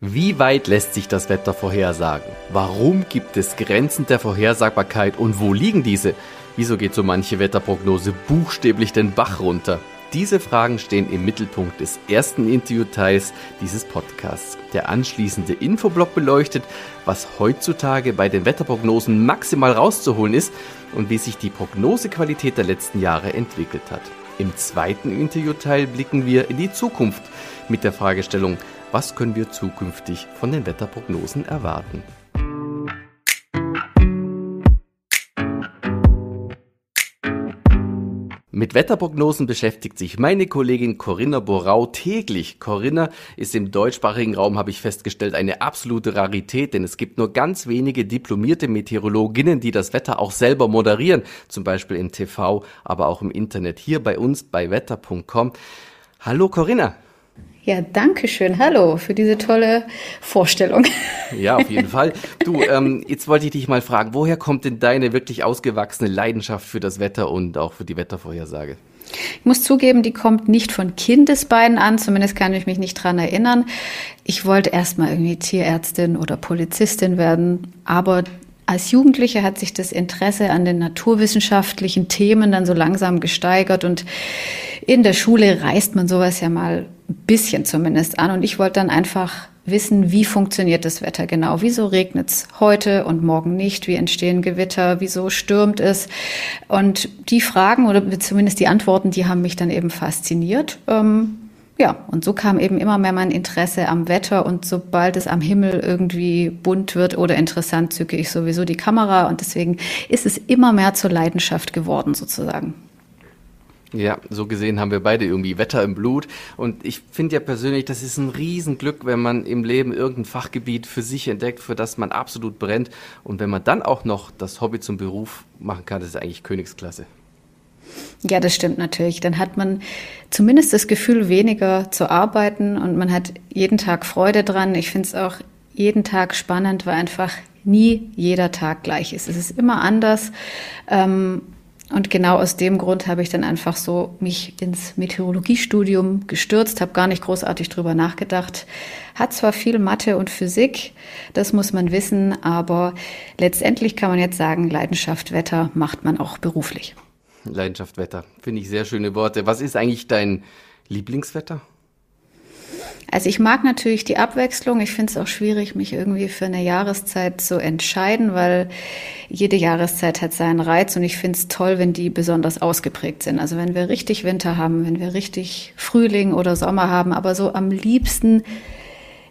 Wie weit lässt sich das Wetter vorhersagen? Warum gibt es Grenzen der Vorhersagbarkeit und wo liegen diese? Wieso geht so manche Wetterprognose buchstäblich den Bach runter? Diese Fragen stehen im Mittelpunkt des ersten Interviewteils dieses Podcasts. Der anschließende Infoblock beleuchtet, was heutzutage bei den Wetterprognosen maximal rauszuholen ist und wie sich die Prognosequalität der letzten Jahre entwickelt hat. Im zweiten Interviewteil blicken wir in die Zukunft mit der Fragestellung, was können wir zukünftig von den Wetterprognosen erwarten? Mit Wetterprognosen beschäftigt sich meine Kollegin Corinna Borau täglich. Corinna ist im deutschsprachigen Raum, habe ich festgestellt, eine absolute Rarität, denn es gibt nur ganz wenige diplomierte Meteorologinnen, die das Wetter auch selber moderieren, zum Beispiel im TV, aber auch im Internet, hier bei uns bei wetter.com. Hallo Corinna. Ja, danke schön. Hallo für diese tolle Vorstellung. Ja, auf jeden Fall. Du, ähm, jetzt wollte ich dich mal fragen, woher kommt denn deine wirklich ausgewachsene Leidenschaft für das Wetter und auch für die Wettervorhersage? Ich muss zugeben, die kommt nicht von Kindesbeinen an, zumindest kann ich mich nicht dran erinnern. Ich wollte erst mal irgendwie Tierärztin oder Polizistin werden, aber als Jugendliche hat sich das Interesse an den naturwissenschaftlichen Themen dann so langsam gesteigert und in der Schule reißt man sowas ja mal ein bisschen zumindest an und ich wollte dann einfach wissen, wie funktioniert das Wetter genau? Wieso regnet es heute und morgen nicht? Wie entstehen Gewitter? Wieso stürmt es? Und die Fragen oder zumindest die Antworten, die haben mich dann eben fasziniert. Ähm, ja, und so kam eben immer mehr mein Interesse am Wetter und sobald es am Himmel irgendwie bunt wird oder interessant, zücke ich sowieso die Kamera und deswegen ist es immer mehr zur Leidenschaft geworden sozusagen. Ja, so gesehen haben wir beide irgendwie Wetter im Blut. Und ich finde ja persönlich, das ist ein Riesenglück, wenn man im Leben irgendein Fachgebiet für sich entdeckt, für das man absolut brennt. Und wenn man dann auch noch das Hobby zum Beruf machen kann, das ist eigentlich Königsklasse. Ja, das stimmt natürlich. Dann hat man zumindest das Gefühl, weniger zu arbeiten und man hat jeden Tag Freude dran. Ich finde es auch jeden Tag spannend, weil einfach nie jeder Tag gleich ist. Es ist immer anders. Ähm, und genau aus dem Grund habe ich dann einfach so mich ins Meteorologiestudium gestürzt, habe gar nicht großartig drüber nachgedacht. Hat zwar viel Mathe und Physik, das muss man wissen, aber letztendlich kann man jetzt sagen, Leidenschaft Wetter macht man auch beruflich. Leidenschaft Wetter, finde ich sehr schöne Worte. Was ist eigentlich dein Lieblingswetter? Also ich mag natürlich die Abwechslung. Ich finde es auch schwierig, mich irgendwie für eine Jahreszeit zu entscheiden, weil jede Jahreszeit hat seinen Reiz und ich finde es toll, wenn die besonders ausgeprägt sind. Also wenn wir richtig Winter haben, wenn wir richtig Frühling oder Sommer haben, aber so am liebsten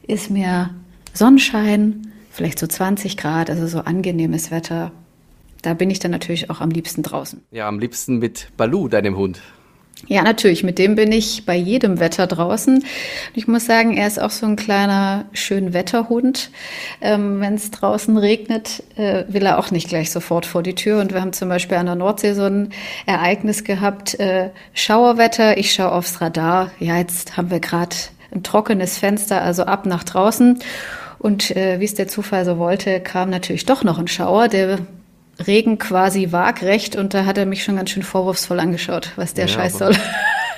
ist mir Sonnenschein, vielleicht so 20 Grad, also so angenehmes Wetter. Da bin ich dann natürlich auch am liebsten draußen. Ja, am liebsten mit Balu, deinem Hund. Ja, natürlich. Mit dem bin ich bei jedem Wetter draußen. Ich muss sagen, er ist auch so ein kleiner Schönwetterhund. Ähm, Wenn es draußen regnet, äh, will er auch nicht gleich sofort vor die Tür. Und wir haben zum Beispiel an der Nordsee so ein Ereignis gehabt, äh, Schauerwetter. Ich schaue aufs Radar. Ja, jetzt haben wir gerade ein trockenes Fenster, also ab nach draußen. Und äh, wie es der Zufall so wollte, kam natürlich doch noch ein Schauer, der Regen quasi waagrecht und da hat er mich schon ganz schön vorwurfsvoll angeschaut, was der ja, Scheiß soll.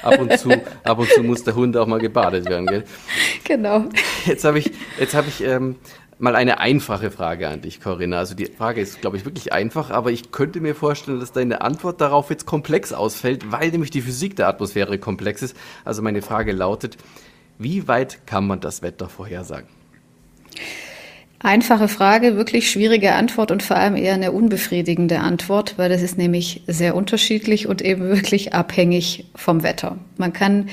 Ab und, zu, ab und zu muss der Hund auch mal gebadet werden, gell? Genau. Jetzt habe ich, jetzt hab ich ähm, mal eine einfache Frage an dich, Corinna. Also die Frage ist, glaube ich, wirklich einfach, aber ich könnte mir vorstellen, dass deine Antwort darauf jetzt komplex ausfällt, weil nämlich die Physik der Atmosphäre komplex ist. Also meine Frage lautet, wie weit kann man das Wetter vorhersagen? Einfache Frage, wirklich schwierige Antwort und vor allem eher eine unbefriedigende Antwort, weil das ist nämlich sehr unterschiedlich und eben wirklich abhängig vom Wetter. Man kann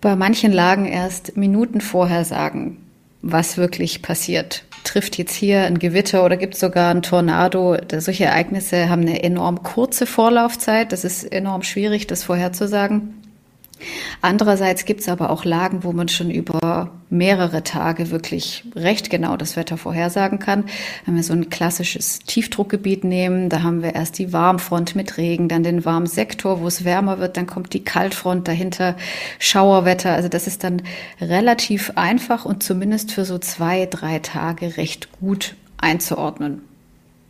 bei manchen Lagen erst Minuten vorher sagen, was wirklich passiert. Trifft jetzt hier ein Gewitter oder gibt es sogar ein Tornado? Solche Ereignisse haben eine enorm kurze Vorlaufzeit. Das ist enorm schwierig, das vorherzusagen. Andererseits gibt es aber auch Lagen, wo man schon über mehrere Tage wirklich recht genau das Wetter vorhersagen kann. Wenn wir so ein klassisches Tiefdruckgebiet nehmen, da haben wir erst die Warmfront mit Regen, dann den Warmsektor, wo es wärmer wird, dann kommt die Kaltfront dahinter, Schauerwetter. Also das ist dann relativ einfach und zumindest für so zwei, drei Tage recht gut einzuordnen.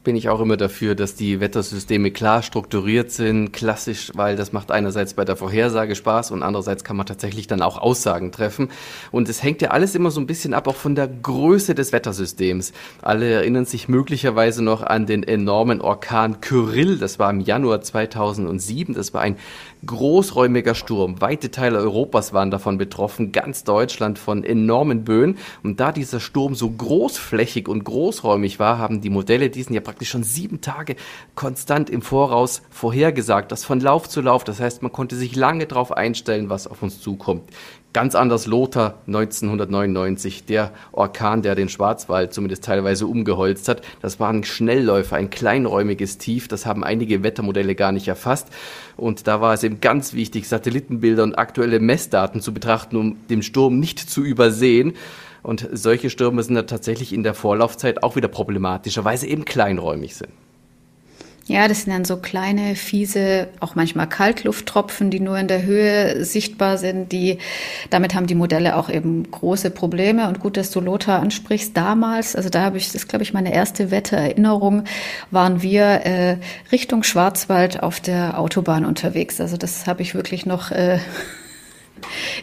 Bin ich auch immer dafür, dass die Wettersysteme klar strukturiert sind, klassisch, weil das macht einerseits bei der Vorhersage Spaß und andererseits kann man tatsächlich dann auch Aussagen treffen. Und es hängt ja alles immer so ein bisschen ab, auch von der Größe des Wettersystems. Alle erinnern sich möglicherweise noch an den enormen Orkan Kyrill. Das war im Januar 2007. Das war ein großräumiger Sturm. Weite Teile Europas waren davon betroffen, ganz Deutschland von enormen Böen. Und da dieser Sturm so großflächig und großräumig war, haben die Modelle diesen ja praktisch schon sieben Tage konstant im Voraus vorhergesagt. Das von Lauf zu Lauf. Das heißt, man konnte sich lange darauf einstellen, was auf uns zukommt. Ganz anders Lothar 1999, der Orkan, der den Schwarzwald zumindest teilweise umgeholzt hat. Das war ein Schnellläufer, ein kleinräumiges Tief. Das haben einige Wettermodelle gar nicht erfasst. Und da war es eben ganz wichtig, Satellitenbilder und aktuelle Messdaten zu betrachten, um den Sturm nicht zu übersehen. Und solche Stürme sind da tatsächlich in der Vorlaufzeit auch wieder problematischer, weil sie eben kleinräumig sind. Ja, das sind dann so kleine, fiese, auch manchmal Kaltlufttropfen, die nur in der Höhe sichtbar sind. Die, damit haben die Modelle auch eben große Probleme. Und gut, dass du Lothar ansprichst. Damals, also da habe ich, das ist glaube ich meine erste Wettererinnerung, waren wir äh, Richtung Schwarzwald auf der Autobahn unterwegs. Also das habe ich wirklich noch äh,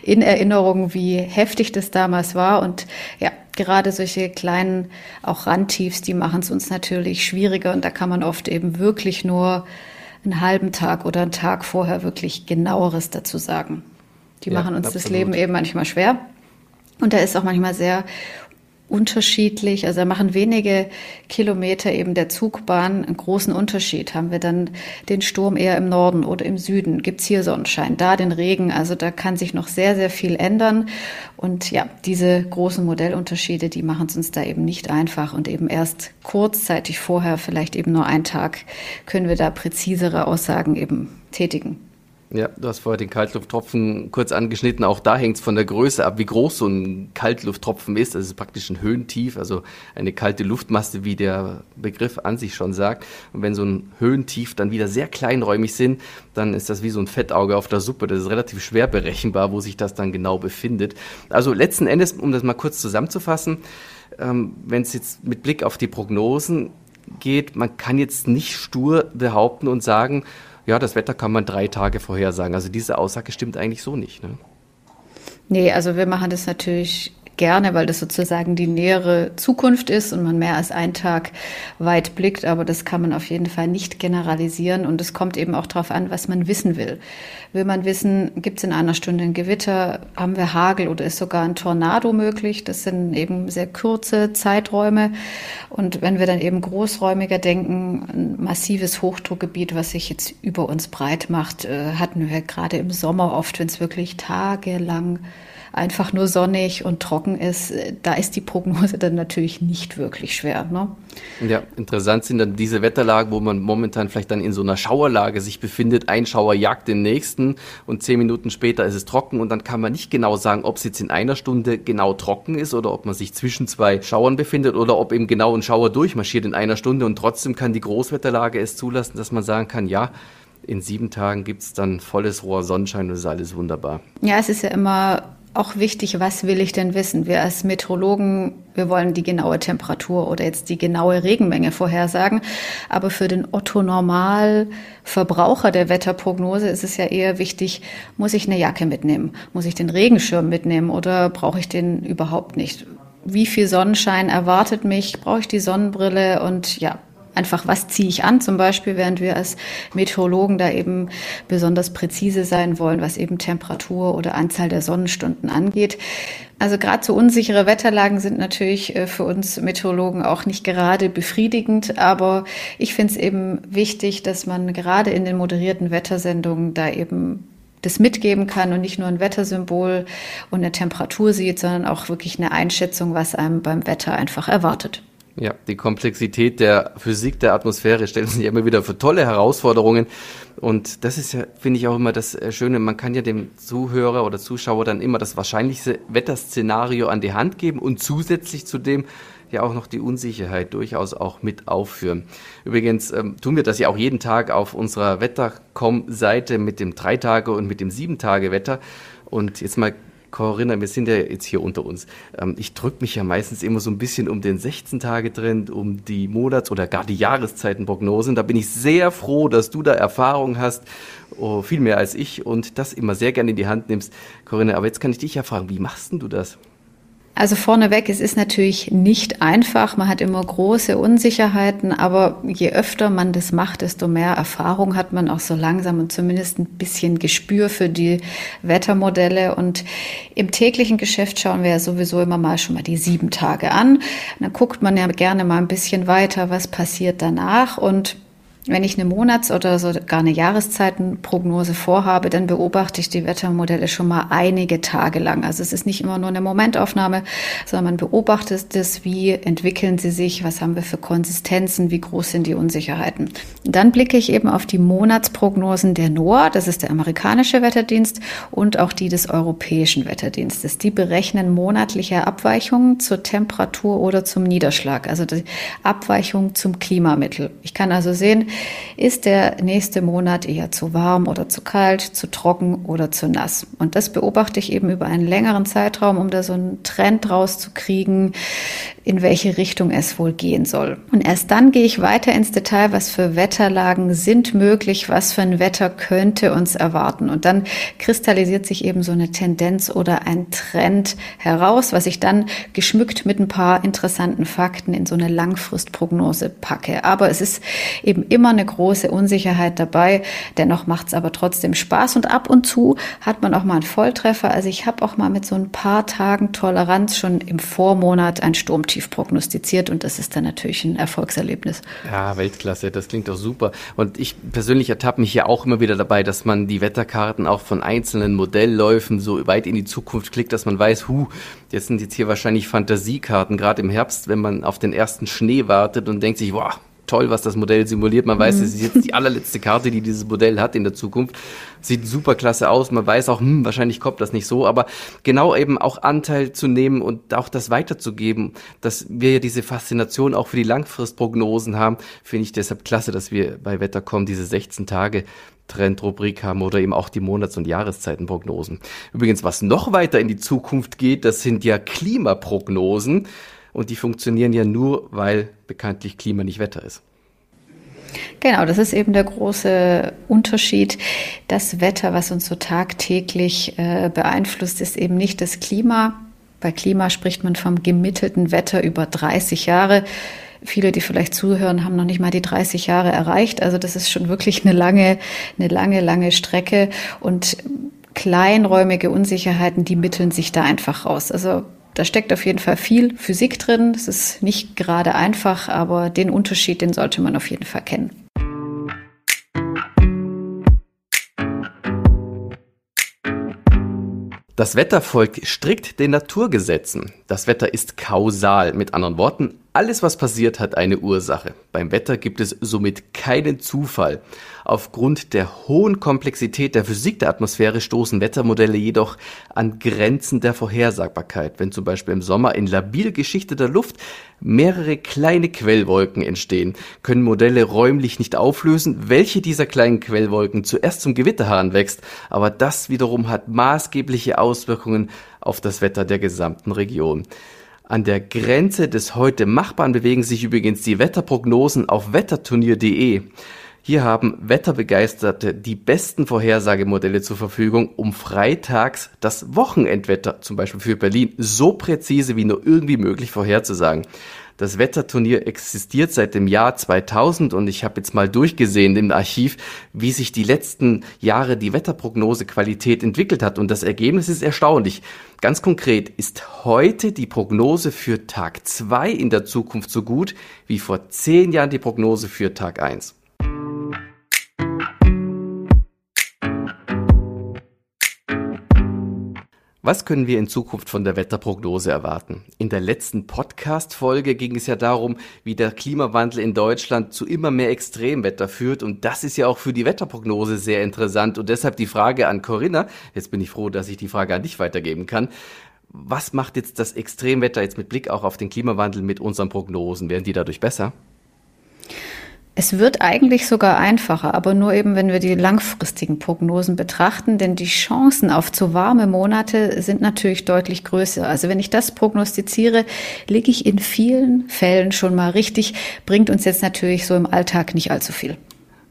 in Erinnerung, wie heftig das damals war. Und ja, gerade solche kleinen auch Randtiefs, die machen es uns natürlich schwieriger und da kann man oft eben wirklich nur einen halben Tag oder einen Tag vorher wirklich genaueres dazu sagen. Die ja, machen uns absolut. das Leben eben manchmal schwer. Und da ist auch manchmal sehr unterschiedlich. Also da machen wenige Kilometer eben der Zugbahn einen großen Unterschied. Haben wir dann den Sturm eher im Norden oder im Süden? Gibt's hier Sonnenschein? Da den Regen? Also da kann sich noch sehr, sehr viel ändern. Und ja, diese großen Modellunterschiede, die machen es uns da eben nicht einfach. Und eben erst kurzzeitig vorher, vielleicht eben nur einen Tag, können wir da präzisere Aussagen eben tätigen. Ja, du hast vorher den Kaltlufttropfen kurz angeschnitten. Auch da hängt es von der Größe ab, wie groß so ein Kaltlufttropfen ist. Das ist praktisch ein Höhentief, also eine kalte Luftmasse, wie der Begriff an sich schon sagt. Und wenn so ein Höhentief dann wieder sehr kleinräumig sind, dann ist das wie so ein Fettauge auf der Suppe. Das ist relativ schwer berechenbar, wo sich das dann genau befindet. Also letzten Endes, um das mal kurz zusammenzufassen, ähm, wenn es jetzt mit Blick auf die Prognosen geht, man kann jetzt nicht stur behaupten und sagen, ja, das Wetter kann man drei Tage vorhersagen. Also diese Aussage stimmt eigentlich so nicht. Ne? Nee, also wir machen das natürlich gerne, weil das sozusagen die nähere Zukunft ist und man mehr als einen Tag weit blickt. Aber das kann man auf jeden Fall nicht generalisieren. Und es kommt eben auch darauf an, was man wissen will. Will man wissen, gibt es in einer Stunde ein Gewitter, haben wir Hagel oder ist sogar ein Tornado möglich? Das sind eben sehr kurze Zeiträume. Und wenn wir dann eben großräumiger denken, ein massives Hochdruckgebiet, was sich jetzt über uns breit macht, äh, hatten wir gerade im Sommer oft, wenn es wirklich tagelang einfach nur sonnig und trocken ist, da ist die Prognose dann natürlich nicht wirklich schwer. Ne? Ja, interessant sind dann diese Wetterlagen, wo man momentan vielleicht dann in so einer Schauerlage sich befindet. Ein Schauer jagt den nächsten und zehn Minuten später ist es trocken und dann kann man nicht genau sagen, ob es jetzt in einer Stunde genau trocken ist oder ob man sich zwischen zwei Schauern befindet oder ob eben genau ein Schauer durchmarschiert in einer Stunde und trotzdem kann die Großwetterlage es zulassen, dass man sagen kann, ja, in sieben Tagen gibt es dann volles Rohr Sonnenschein und es ist alles wunderbar. Ja, es ist ja immer auch wichtig, was will ich denn wissen? Wir als Meteorologen, wir wollen die genaue Temperatur oder jetzt die genaue Regenmenge vorhersagen. Aber für den Otto-Normal-Verbraucher der Wetterprognose ist es ja eher wichtig, muss ich eine Jacke mitnehmen? Muss ich den Regenschirm mitnehmen oder brauche ich den überhaupt nicht? Wie viel Sonnenschein erwartet mich? Brauche ich die Sonnenbrille? Und ja, einfach, was ziehe ich an zum Beispiel, während wir als Meteorologen da eben besonders präzise sein wollen, was eben Temperatur oder Anzahl der Sonnenstunden angeht. Also gerade so unsichere Wetterlagen sind natürlich äh, für uns Meteorologen auch nicht gerade befriedigend, aber ich finde es eben wichtig, dass man gerade in den moderierten Wettersendungen da eben das mitgeben kann und nicht nur ein Wettersymbol und eine Temperatur sieht, sondern auch wirklich eine Einschätzung, was einem beim Wetter einfach erwartet. Ja, die Komplexität der Physik der Atmosphäre stellt sich immer wieder für tolle Herausforderungen. Und das ist ja, finde ich auch immer das äh, Schöne. Man kann ja dem Zuhörer oder Zuschauer dann immer das wahrscheinlichste Wetterszenario an die Hand geben und zusätzlich zu dem ja auch noch die Unsicherheit durchaus auch mit aufführen. Übrigens ähm, tun wir das ja auch jeden Tag auf unserer Wettercom-Seite mit dem Drei-Tage- und mit dem Sieben-Tage-Wetter. Und jetzt mal Corinna, wir sind ja jetzt hier unter uns. Ähm, ich drücke mich ja meistens immer so ein bisschen um den 16-Tage-Trend, um die Monats- oder gar die Jahreszeitenprognosen. Da bin ich sehr froh, dass du da Erfahrung hast, oh, viel mehr als ich und das immer sehr gerne in die Hand nimmst. Corinna, aber jetzt kann ich dich ja fragen, wie machst denn du das? Also vorneweg, es ist natürlich nicht einfach. Man hat immer große Unsicherheiten, aber je öfter man das macht, desto mehr Erfahrung hat man auch so langsam und zumindest ein bisschen Gespür für die Wettermodelle. Und im täglichen Geschäft schauen wir ja sowieso immer mal schon mal die sieben Tage an. Und dann guckt man ja gerne mal ein bisschen weiter, was passiert danach und wenn ich eine Monats- oder sogar eine Jahreszeitenprognose vorhabe, dann beobachte ich die Wettermodelle schon mal einige Tage lang. Also es ist nicht immer nur eine Momentaufnahme, sondern man beobachtet das, wie entwickeln sie sich, was haben wir für Konsistenzen, wie groß sind die Unsicherheiten. Dann blicke ich eben auf die Monatsprognosen der NOAA, das ist der amerikanische Wetterdienst, und auch die des europäischen Wetterdienstes. Die berechnen monatliche Abweichungen zur Temperatur oder zum Niederschlag, also die Abweichung zum Klimamittel. Ich kann also sehen, ist der nächste Monat eher zu warm oder zu kalt, zu trocken oder zu nass. Und das beobachte ich eben über einen längeren Zeitraum, um da so einen Trend rauszukriegen, in welche Richtung es wohl gehen soll. Und erst dann gehe ich weiter ins Detail, was für Wetterlagen sind möglich, was für ein Wetter könnte uns erwarten. Und dann kristallisiert sich eben so eine Tendenz oder ein Trend heraus, was ich dann geschmückt mit ein paar interessanten Fakten in so eine Langfristprognose packe. Aber es ist eben immer eine große Unsicherheit dabei. Dennoch macht es aber trotzdem Spaß und ab und zu hat man auch mal einen Volltreffer. Also ich habe auch mal mit so ein paar Tagen Toleranz schon im Vormonat ein Sturm positiv prognostiziert und das ist dann natürlich ein Erfolgserlebnis. Ja, Weltklasse, das klingt doch super. Und ich persönlich ertappe mich ja auch immer wieder dabei, dass man die Wetterkarten auch von einzelnen Modellläufen so weit in die Zukunft klickt, dass man weiß, hu, jetzt sind jetzt hier wahrscheinlich Fantasiekarten, gerade im Herbst, wenn man auf den ersten Schnee wartet und denkt sich, wow, toll, was das Modell simuliert. Man weiß, mhm. es ist jetzt die allerletzte Karte, die dieses Modell hat in der Zukunft. Sieht super klasse aus. Man weiß auch, hm, wahrscheinlich kommt das nicht so. Aber genau eben auch Anteil zu nehmen und auch das weiterzugeben, dass wir ja diese Faszination auch für die Langfristprognosen haben, finde ich deshalb klasse, dass wir bei Wettercom diese 16 Tage Trendrubrik haben oder eben auch die Monats- und Jahreszeitenprognosen. Übrigens, was noch weiter in die Zukunft geht, das sind ja Klimaprognosen. Und die funktionieren ja nur, weil bekanntlich Klima nicht Wetter ist. Genau, das ist eben der große Unterschied. Das Wetter, was uns so tagtäglich äh, beeinflusst, ist eben nicht das Klima. Bei Klima spricht man vom gemittelten Wetter über 30 Jahre. Viele, die vielleicht zuhören, haben noch nicht mal die 30 Jahre erreicht. Also das ist schon wirklich eine lange, eine lange, lange Strecke. Und kleinräumige Unsicherheiten, die mitteln sich da einfach raus. Also da steckt auf jeden Fall viel Physik drin. Es ist nicht gerade einfach, aber den Unterschied, den sollte man auf jeden Fall kennen. Das Wetter folgt strikt den Naturgesetzen. Das Wetter ist kausal. Mit anderen Worten, alles, was passiert, hat eine Ursache. Beim Wetter gibt es somit keinen Zufall. Aufgrund der hohen Komplexität der Physik der Atmosphäre stoßen Wettermodelle jedoch an Grenzen der Vorhersagbarkeit. Wenn zum Beispiel im Sommer in labil geschichteter Luft mehrere kleine Quellwolken entstehen, können Modelle räumlich nicht auflösen, welche dieser kleinen Quellwolken zuerst zum Gewitterhahn wächst. Aber das wiederum hat maßgebliche Auswirkungen auf das Wetter der gesamten Region. An der Grenze des heute Machbaren bewegen sich übrigens die Wetterprognosen auf wetterturnier.de. Hier haben Wetterbegeisterte die besten Vorhersagemodelle zur Verfügung, um freitags das Wochenendwetter, zum Beispiel für Berlin, so präzise wie nur irgendwie möglich vorherzusagen. Das Wetterturnier existiert seit dem Jahr 2000 und ich habe jetzt mal durchgesehen im Archiv, wie sich die letzten Jahre die Wetterprognosequalität entwickelt hat und das Ergebnis ist erstaunlich. Ganz konkret ist heute die Prognose für Tag 2 in der Zukunft so gut wie vor zehn Jahren die Prognose für Tag 1. Was können wir in Zukunft von der Wetterprognose erwarten? In der letzten Podcast-Folge ging es ja darum, wie der Klimawandel in Deutschland zu immer mehr Extremwetter führt. Und das ist ja auch für die Wetterprognose sehr interessant. Und deshalb die Frage an Corinna. Jetzt bin ich froh, dass ich die Frage an dich weitergeben kann. Was macht jetzt das Extremwetter jetzt mit Blick auch auf den Klimawandel mit unseren Prognosen? Werden die dadurch besser? Es wird eigentlich sogar einfacher, aber nur eben, wenn wir die langfristigen Prognosen betrachten, denn die Chancen auf zu warme Monate sind natürlich deutlich größer. Also wenn ich das prognostiziere, liege ich in vielen Fällen schon mal richtig, bringt uns jetzt natürlich so im Alltag nicht allzu viel.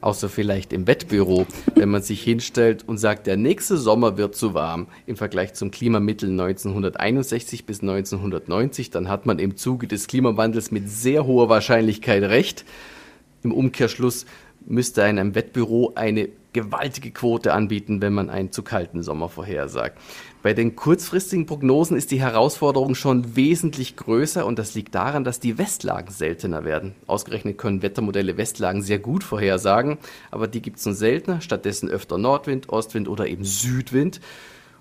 Außer vielleicht im Wettbüro, wenn man sich hinstellt und sagt, der nächste Sommer wird zu warm im Vergleich zum Klimamittel 1961 bis 1990, dann hat man im Zuge des Klimawandels mit sehr hoher Wahrscheinlichkeit recht. Im Umkehrschluss müsste einem Wettbüro eine gewaltige Quote anbieten, wenn man einen zu kalten Sommer vorhersagt. Bei den kurzfristigen Prognosen ist die Herausforderung schon wesentlich größer und das liegt daran, dass die Westlagen seltener werden. Ausgerechnet können Wettermodelle Westlagen sehr gut vorhersagen, aber die gibt es nun seltener, stattdessen öfter Nordwind, Ostwind oder eben Südwind.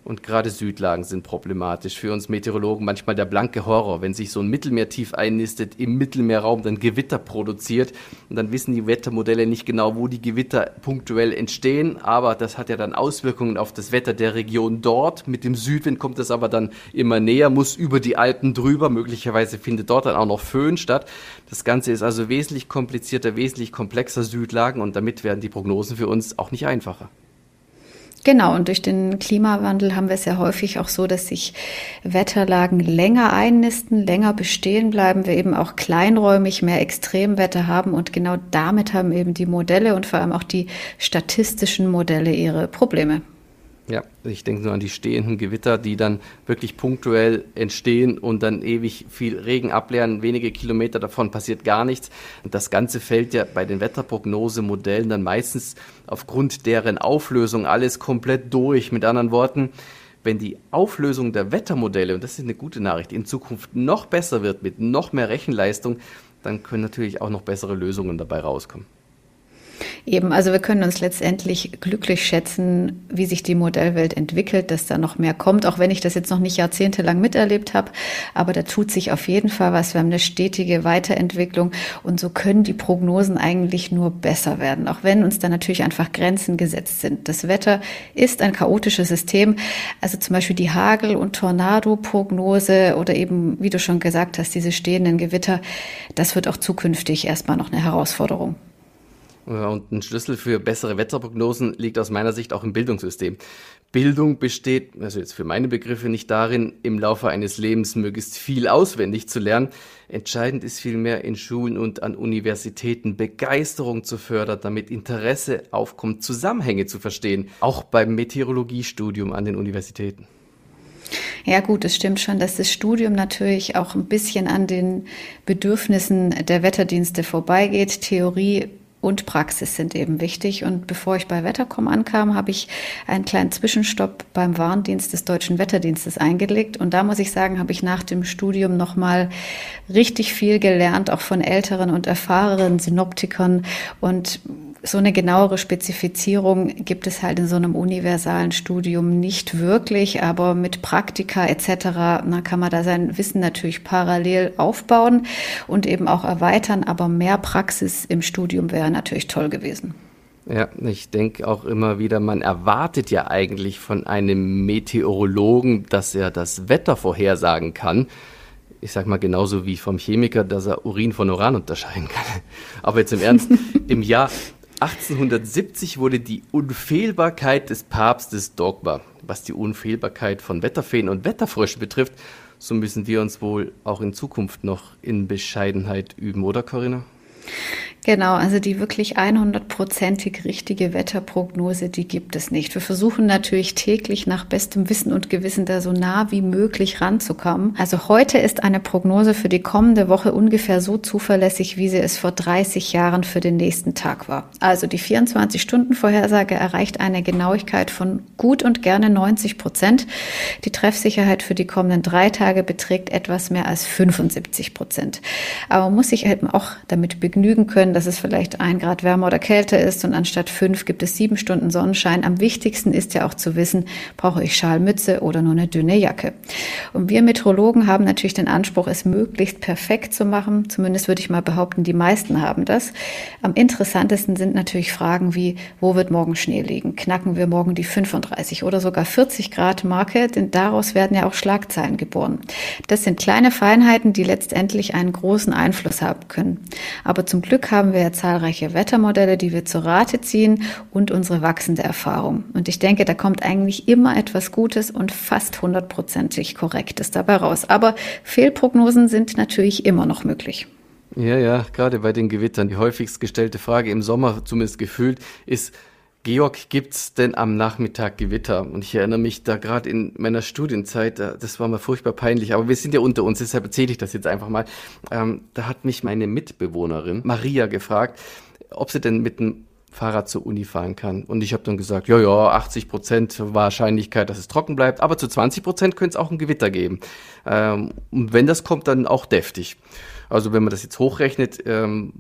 Und gerade Südlagen sind problematisch. Für uns Meteorologen manchmal der blanke Horror, wenn sich so ein Mittelmeertief einnistet, im Mittelmeerraum dann Gewitter produziert. Und dann wissen die Wettermodelle nicht genau, wo die Gewitter punktuell entstehen. Aber das hat ja dann Auswirkungen auf das Wetter der Region dort. Mit dem Südwind kommt es aber dann immer näher, muss über die Alpen drüber. Möglicherweise findet dort dann auch noch Föhn statt. Das Ganze ist also wesentlich komplizierter, wesentlich komplexer Südlagen. Und damit werden die Prognosen für uns auch nicht einfacher. Genau, und durch den Klimawandel haben wir es ja häufig auch so, dass sich Wetterlagen länger einnisten, länger bestehen bleiben, wir eben auch kleinräumig mehr Extremwetter haben und genau damit haben eben die Modelle und vor allem auch die statistischen Modelle ihre Probleme. Ja, ich denke nur an die stehenden Gewitter, die dann wirklich punktuell entstehen und dann ewig viel Regen ableeren. Wenige Kilometer davon passiert gar nichts. Und das Ganze fällt ja bei den Wetterprognosemodellen dann meistens aufgrund deren Auflösung alles komplett durch. Mit anderen Worten, wenn die Auflösung der Wettermodelle, und das ist eine gute Nachricht, in Zukunft noch besser wird mit noch mehr Rechenleistung, dann können natürlich auch noch bessere Lösungen dabei rauskommen. Eben, also wir können uns letztendlich glücklich schätzen, wie sich die Modellwelt entwickelt, dass da noch mehr kommt, auch wenn ich das jetzt noch nicht jahrzehntelang miterlebt habe. Aber da tut sich auf jeden Fall was. Wir haben eine stetige Weiterentwicklung und so können die Prognosen eigentlich nur besser werden, auch wenn uns da natürlich einfach Grenzen gesetzt sind. Das Wetter ist ein chaotisches System. Also zum Beispiel die Hagel- und Tornado-Prognose oder eben, wie du schon gesagt hast, diese stehenden Gewitter, das wird auch zukünftig erstmal noch eine Herausforderung. Und ein Schlüssel für bessere Wetterprognosen liegt aus meiner Sicht auch im Bildungssystem. Bildung besteht, also jetzt für meine Begriffe, nicht darin, im Laufe eines Lebens möglichst viel auswendig zu lernen. Entscheidend ist vielmehr in Schulen und an Universitäten Begeisterung zu fördern, damit Interesse aufkommt, Zusammenhänge zu verstehen, auch beim Meteorologiestudium an den Universitäten. Ja gut, es stimmt schon, dass das Studium natürlich auch ein bisschen an den Bedürfnissen der Wetterdienste vorbeigeht. Theorie und Praxis sind eben wichtig. Und bevor ich bei Wettercom ankam, habe ich einen kleinen Zwischenstopp beim Warndienst des Deutschen Wetterdienstes eingelegt. Und da muss ich sagen, habe ich nach dem Studium nochmal richtig viel gelernt, auch von älteren und erfahrenen Synoptikern und so eine genauere Spezifizierung gibt es halt in so einem universalen Studium nicht wirklich, aber mit Praktika etc. Na, kann man da sein Wissen natürlich parallel aufbauen und eben auch erweitern, aber mehr Praxis im Studium wäre natürlich toll gewesen. Ja, ich denke auch immer wieder, man erwartet ja eigentlich von einem Meteorologen, dass er das Wetter vorhersagen kann ich sag mal genauso wie vom Chemiker, dass er Urin von Uran unterscheiden kann. Aber jetzt im Ernst, im Jahr 1870 wurde die Unfehlbarkeit des Papstes Dogma. Was die Unfehlbarkeit von Wetterfeen und Wetterfröschen betrifft, so müssen wir uns wohl auch in Zukunft noch in Bescheidenheit üben, oder Corinna? Genau, also die wirklich 100%ig richtige Wetterprognose, die gibt es nicht. Wir versuchen natürlich täglich nach bestem Wissen und Gewissen da so nah wie möglich ranzukommen. Also heute ist eine Prognose für die kommende Woche ungefähr so zuverlässig, wie sie es vor 30 Jahren für den nächsten Tag war. Also die 24-Stunden-Vorhersage erreicht eine Genauigkeit von gut und gerne 90 Prozent. Die Treffsicherheit für die kommenden drei Tage beträgt etwas mehr als 75 Prozent. Aber man muss sich eben auch damit begnügen können, können, dass es vielleicht ein Grad wärmer oder kälter ist und anstatt fünf gibt es sieben Stunden Sonnenschein. Am wichtigsten ist ja auch zu wissen, brauche ich Schalmütze oder nur eine dünne Jacke. Und wir Meteorologen haben natürlich den Anspruch, es möglichst perfekt zu machen. Zumindest würde ich mal behaupten, die meisten haben das. Am interessantesten sind natürlich Fragen wie, wo wird morgen Schnee liegen? Knacken wir morgen die 35 oder sogar 40 Grad Marke? Denn daraus werden ja auch Schlagzeilen geboren. Das sind kleine Feinheiten, die letztendlich einen großen Einfluss haben können. Aber zum Glück haben haben wir ja zahlreiche Wettermodelle, die wir zur Rate ziehen und unsere wachsende Erfahrung. Und ich denke, da kommt eigentlich immer etwas Gutes und fast hundertprozentig Korrektes dabei raus. Aber Fehlprognosen sind natürlich immer noch möglich. Ja, ja, gerade bei den Gewittern. Die häufigst gestellte Frage im Sommer, zumindest gefühlt, ist, Georg, gibt's denn am Nachmittag Gewitter? Und ich erinnere mich da gerade in meiner Studienzeit, das war mir furchtbar peinlich, aber wir sind ja unter uns, deshalb erzähle ich das jetzt einfach mal. Ähm, da hat mich meine Mitbewohnerin Maria gefragt, ob sie denn mit dem Fahrrad zur Uni fahren kann. Und ich habe dann gesagt, ja, ja, 80 Prozent Wahrscheinlichkeit, dass es trocken bleibt, aber zu 20 Prozent könnte es auch ein Gewitter geben. Ähm, und wenn das kommt, dann auch deftig. Also wenn man das jetzt hochrechnet, ähm,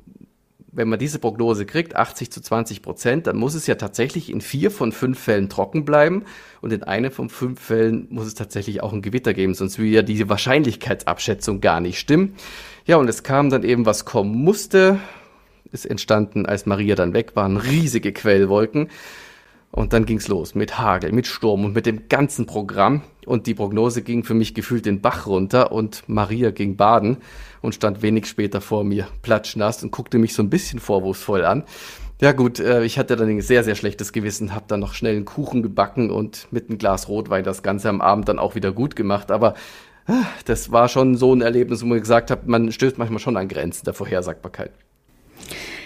wenn man diese Prognose kriegt, 80 zu 20 Prozent, dann muss es ja tatsächlich in vier von fünf Fällen trocken bleiben und in einem von fünf Fällen muss es tatsächlich auch ein Gewitter geben, sonst würde ja diese Wahrscheinlichkeitsabschätzung gar nicht stimmen. Ja, und es kam dann eben, was kommen musste. Es entstanden, als Maria dann weg waren, riesige Quellwolken. Und dann ging's los mit Hagel, mit Sturm und mit dem ganzen Programm. Und die Prognose ging für mich gefühlt den Bach runter und Maria ging baden und stand wenig später vor mir, platschnass und guckte mich so ein bisschen vorwurfsvoll an. Ja gut, äh, ich hatte dann ein sehr, sehr schlechtes Gewissen, hab dann noch schnell einen Kuchen gebacken und mit einem Glas Rotwein das Ganze am Abend dann auch wieder gut gemacht. Aber äh, das war schon so ein Erlebnis, wo man gesagt hat, man stößt manchmal schon an Grenzen der Vorhersagbarkeit.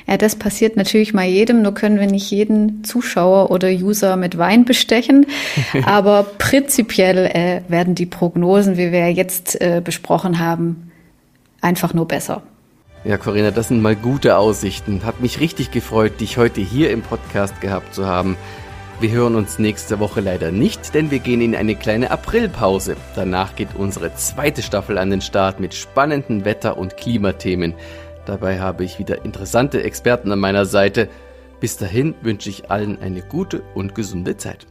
Ja, das passiert natürlich mal jedem, nur können wir nicht jeden Zuschauer oder User mit Wein bestechen. Aber prinzipiell äh, werden die Prognosen, wie wir jetzt äh, besprochen haben, einfach nur besser. Ja, Corinna, das sind mal gute Aussichten. Hat mich richtig gefreut, dich heute hier im Podcast gehabt zu haben. Wir hören uns nächste Woche leider nicht, denn wir gehen in eine kleine Aprilpause. Danach geht unsere zweite Staffel an den Start mit spannenden Wetter- und Klimathemen. Dabei habe ich wieder interessante Experten an meiner Seite. Bis dahin wünsche ich allen eine gute und gesunde Zeit.